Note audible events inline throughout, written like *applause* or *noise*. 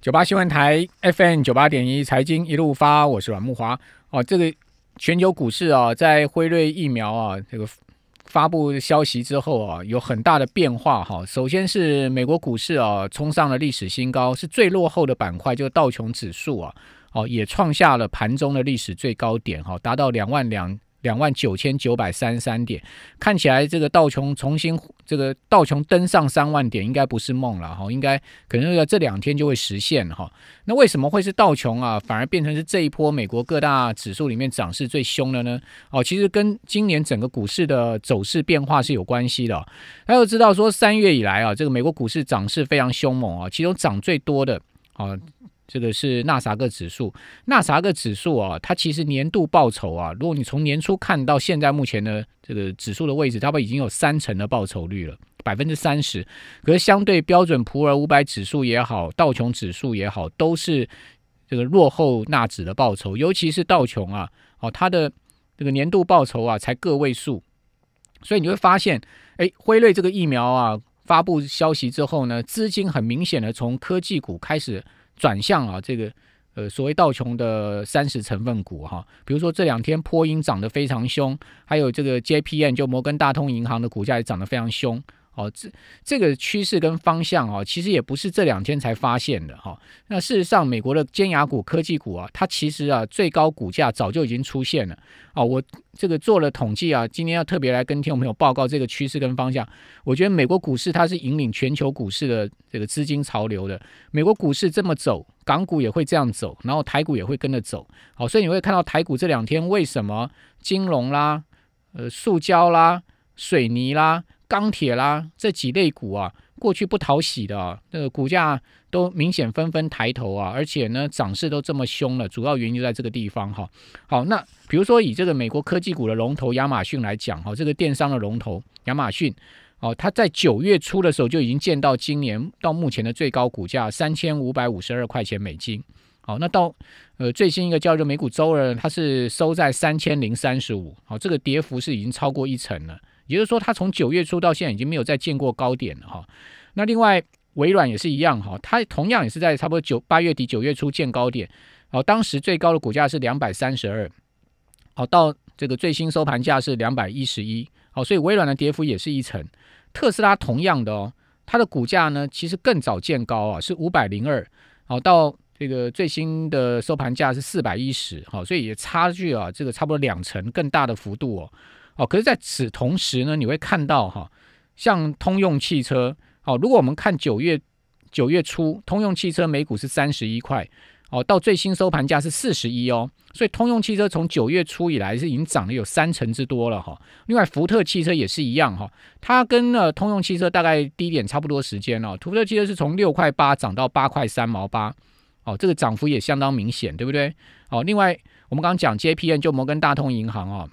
九八新闻台 FM 九八点一财经一路发，我是阮木华。哦，这个全球股市啊，在辉瑞疫苗啊这个发布消息之后啊，有很大的变化哈。首先是美国股市啊，冲上了历史新高，是最落后的板块，就是道琼指数啊，哦也创下了盘中的历史最高点哈，达到两万两。两万九千九百三十三点，看起来这个道琼重新这个道琼登上三万点应该不是梦了哈，应该可能要这两天就会实现哈。那为什么会是道琼啊，反而变成是这一波美国各大指数里面涨势最凶的呢？哦，其实跟今年整个股市的走势变化是有关系的。大家都知道说三月以来啊，这个美国股市涨势非常凶猛啊，其中涨最多的啊。这个是纳萨克指数，纳萨克指数啊，它其实年度报酬啊，如果你从年初看到现在目前的这个指数的位置，它不已经有三成的报酬率了，百分之三十。可是相对标准普尔五百指数也好，道琼指数也好，都是这个落后纳指的报酬，尤其是道琼啊，哦，它的这个年度报酬啊才个位数，所以你会发现，哎，辉瑞这个疫苗啊发布消息之后呢，资金很明显的从科技股开始。转向啊，这个呃所谓道琼的三十成分股哈，比如说这两天波音涨得非常凶，还有这个 JPN 就摩根大通银行的股价也涨得非常凶。哦，这这个趋势跟方向啊，其实也不是这两天才发现的哈。那事实上，美国的尖牙股、科技股啊，它其实啊，最高股价早就已经出现了。哦，我这个做了统计啊，今天要特别来跟听众朋友报告这个趋势跟方向。我觉得美国股市它是引领全球股市的这个资金潮流的。美国股市这么走，港股也会这样走，然后台股也会跟着走。好，所以你会看到台股这两天为什么金融啦、呃，塑胶啦、水泥啦。钢铁啦，这几类股啊，过去不讨喜的啊，那个股价都明显纷纷抬头啊，而且呢，涨势都这么凶了，主要原因就在这个地方哈。好，那比如说以这个美国科技股的龙头亚马逊来讲哈，这个电商的龙头亚马逊，哦，它在九月初的时候就已经见到今年到目前的最高股价三千五百五十二块钱美金。好，那到呃最新一个叫做美股周二，它是收在三千零三十五，好，这个跌幅是已经超过一成了。也就是说，它从九月初到现在已经没有再见过高点了哈。那另外，微软也是一样哈，它同样也是在差不多九八月底九月初见高点，哦，当时最高的股价是两百三十二，哦，到这个最新收盘价是两百一十一，好，所以微软的跌幅也是一成。特斯拉同样的哦，它的股价呢其实更早见高啊，是五百零二，好，到这个最新的收盘价是四百一十，好，所以也差距啊，这个差不多两成更大的幅度哦。哦，可是在此同时呢，你会看到哈，像通用汽车，哦，如果我们看九月九月初，通用汽车每股是三十一块，哦，到最新收盘价是四十一哦，所以通用汽车从九月初以来是已经涨了有三成之多了哈。另外，福特汽车也是一样哈，它跟呃通用汽车大概低点差不多时间哦，福特汽车是从六块八涨到八块三毛八，哦，这个涨幅也相当明显，对不对？哦，另外我们刚刚讲 JPN 就摩根大通银行哦。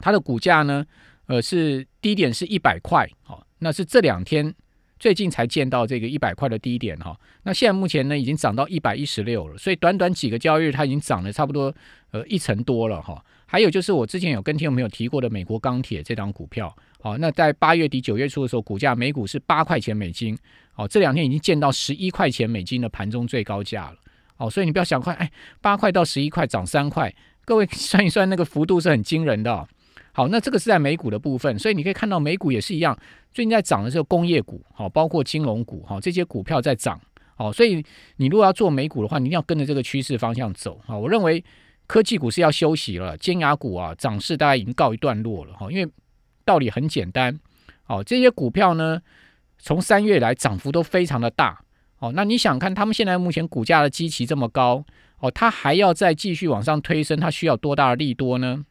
它的股价呢，呃，是低点是一百块，好，那是这两天最近才见到这个一百块的低点哈。那现在目前呢，已经涨到一百一十六了，所以短短几个交易日，它已经涨了差不多呃一成多了哈。还有就是我之前有跟听众朋友提过的美国钢铁这张股票，好，那在八月底九月初的时候，股价每股是八块钱美金，好，这两天已经见到十一块钱美金的盘中最高价了，哦，所以你不要想快，哎，八块到十一块涨三块，各位 *laughs* 算一算那个幅度是很惊人的。好，那这个是在美股的部分，所以你可以看到美股也是一样，最近在涨的是工业股，好，包括金融股，哈，这些股票在涨，好，所以你如果要做美股的话，你一定要跟着这个趋势方向走，好，我认为科技股是要休息了，尖牙股啊，涨势大概已经告一段落了，哈，因为道理很简单，好，这些股票呢，从三月来涨幅都非常的大，哦，那你想看他们现在目前股价的基期这么高，哦，它还要再继续往上推升，它需要多大的利多呢？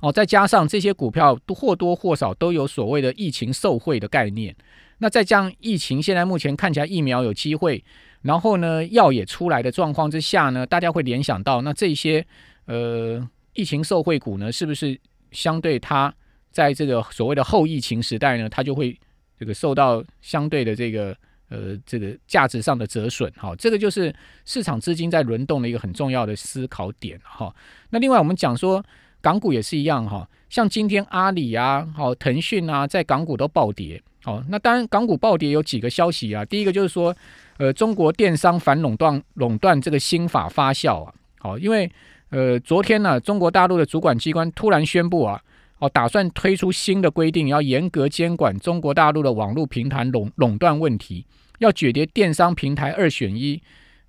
哦，再加上这些股票都或多或少都有所谓的疫情受贿的概念，那再加上疫情现在目前看起来疫苗有机会，然后呢药也出来的状况之下呢，大家会联想到那这些呃疫情受贿股呢，是不是相对它在这个所谓的后疫情时代呢，它就会这个受到相对的这个呃这个价值上的折损？好，这个就是市场资金在轮动的一个很重要的思考点哈。那另外我们讲说。港股也是一样哈，像今天阿里啊、好腾讯啊，在港股都暴跌，哦，那当然港股暴跌有几个消息啊，第一个就是说，呃，中国电商反垄断垄断这个新法发酵啊，好，因为呃昨天呢，中国大陆的主管机关突然宣布啊，哦，打算推出新的规定，要严格监管中国大陆的网络平台垄垄断问题，要解决电商平台二选一，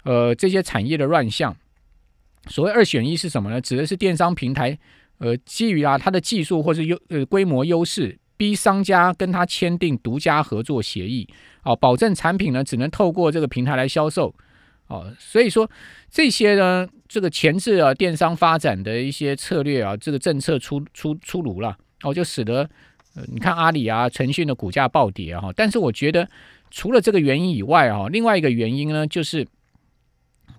呃，这些产业的乱象。所谓二选一是什么呢？指的是电商平台，呃，基于啊它的技术或是优呃规模优势，逼商家跟他签订独家合作协议，哦，保证产品呢只能透过这个平台来销售，哦，所以说这些呢，这个前置啊电商发展的一些策略啊，这个政策出出出炉了，哦，就使得你看阿里啊、腾讯的股价暴跌啊，但是我觉得除了这个原因以外啊，另外一个原因呢就是。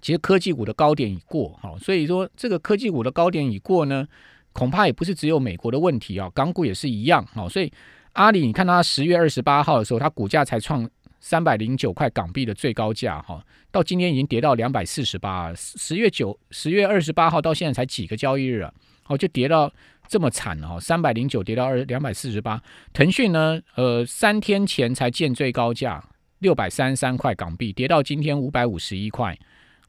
其实科技股的高点已过，哈，所以说这个科技股的高点已过呢，恐怕也不是只有美国的问题啊，港股也是一样，哦，所以阿里，你看它十月二十八号的时候，它股价才创三百零九块港币的最高价，哈，到今天已经跌到两百四十八，十月九十月二十八号到现在才几个交易日啊，哦，就跌到这么惨了，三百零九跌到二两百四十八，腾讯呢，呃，三天前才见最高价六百三十三块港币，跌到今天五百五十一块。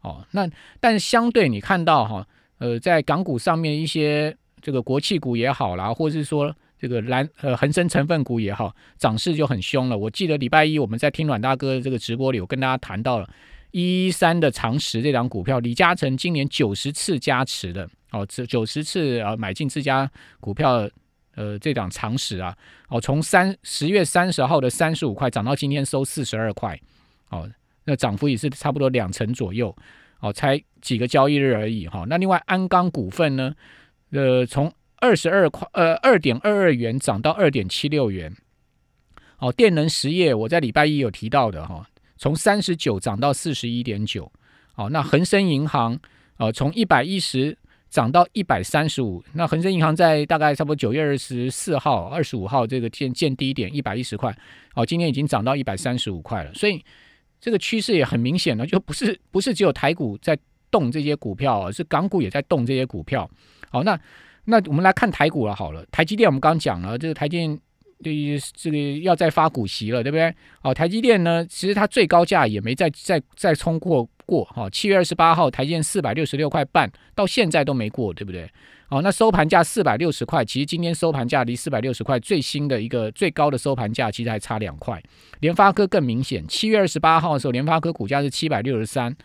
哦，那但相对你看到哈，呃，在港股上面一些这个国企股也好啦，或是说这个蓝呃恒生成分股也好，涨势就很凶了。我记得礼拜一我们在听阮大哥的这个直播里，我跟大家谈到了一一三的长实这张股票，李嘉诚今年九十次加持的哦，这九十次啊买进自家股票，呃，这档常识啊，哦，从三十月三十号的三十五块涨到今天收四十二块，哦。那涨幅也是差不多两成左右，哦，才几个交易日而已哈。那另外安钢股份呢，呃，从二十二块呃二点二二元涨到二点七六元，哦，电能实业我在礼拜一有提到的哈，从三十九涨到四十一点九，哦，那恒生银行呃从一百一十涨到一百三十五，那恒生银行在大概差不多九月二十四号、二十五号这个见见低点一百一十块，哦，今天已经涨到一百三十五块了，所以。这个趋势也很明显了，就不是不是只有台股在动这些股票，是港股也在动这些股票。好，那那我们来看台股了。好了，台积电我们刚讲了，这个台积电对这个要再发股息了，对不对？哦，台积电呢，其实它最高价也没再再再冲过过。哈，七月二十八号，台积电四百六十六块半，到现在都没过，对不对？哦，那收盘价四百六十块，其实今天收盘价离四百六十块最新的一个最高的收盘价，其实还差两块。联发科更明显，七月二十八号的时候，联发科股价是七百六十三，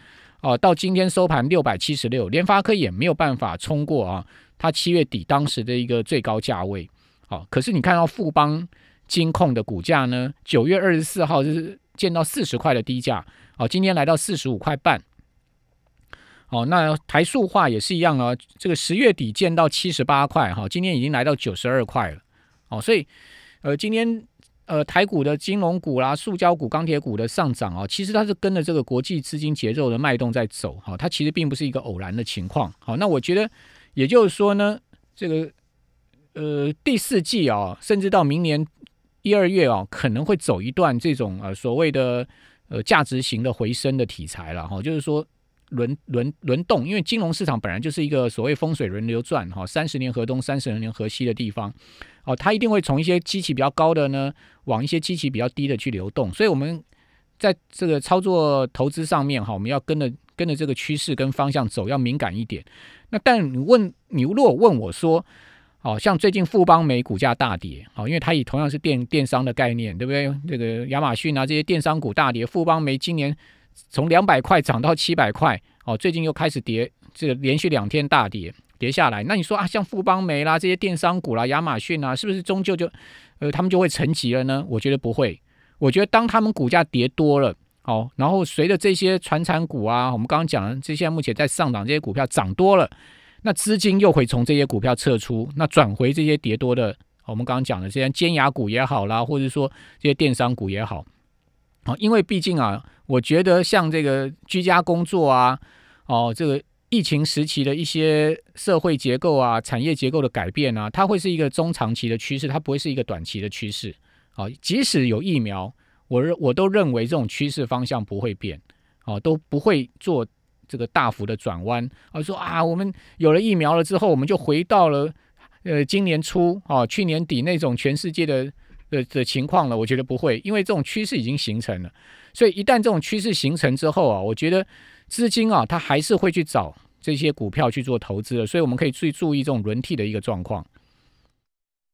哦，到今天收盘六百七十六，联发科也没有办法冲过啊，它七月底当时的一个最高价位。好，可是你看到富邦金控的股价呢，九月二十四号就是见到四十块的低价，哦，今天来到四十五块半。哦，那台塑化也是一样啊，这个十月底见到七十八块哈，今天已经来到九十二块了。哦，所以呃，今天呃台股的金融股啦、塑胶股、钢铁股的上涨啊，其实它是跟着这个国际资金节奏的脉动在走哈，它其实并不是一个偶然的情况。好，那我觉得也就是说呢，这个呃第四季啊，甚至到明年一二月啊，可能会走一段这种呃所谓的呃价值型的回升的题材了哈，就是说。轮轮轮动，因为金融市场本来就是一个所谓风水轮流转哈，三十年河东，三十年河西的地方，哦，它一定会从一些机器比较高的呢，往一些机器比较低的去流动，所以我们在这个操作投资上面哈，我们要跟着跟着这个趋势跟方向走，要敏感一点。那但你问你如果问我说，哦，像最近富邦美股价大跌，哦，因为它以同样是电电商的概念，对不对？这个亚马逊啊这些电商股大跌，富邦美今年。从两百块涨到七百块，哦，最近又开始跌，这个连续两天大跌，跌下来。那你说啊，像富邦煤啦这些电商股啦，亚马逊啊，是不是终究就，呃，他们就会沉寂了呢？我觉得不会。我觉得当他们股价跌多了，哦，然后随着这些传产股啊，我们刚刚讲的这些目前在上涨这些股票涨多了，那资金又会从这些股票撤出，那转回这些跌多的，我们刚刚讲的这些尖牙股也好啦，或者说这些电商股也好。哦，因为毕竟啊，我觉得像这个居家工作啊，哦，这个疫情时期的一些社会结构啊、产业结构的改变啊，它会是一个中长期的趋势，它不会是一个短期的趋势。哦，即使有疫苗，我认我都认为这种趋势方向不会变，哦，都不会做这个大幅的转弯。而说啊，我们有了疫苗了之后，我们就回到了呃今年初哦，去年底那种全世界的。的的情况了？我觉得不会，因为这种趋势已经形成了。所以一旦这种趋势形成之后啊，我觉得资金啊，它还是会去找这些股票去做投资的。所以我们可以去注意这种轮替的一个状况。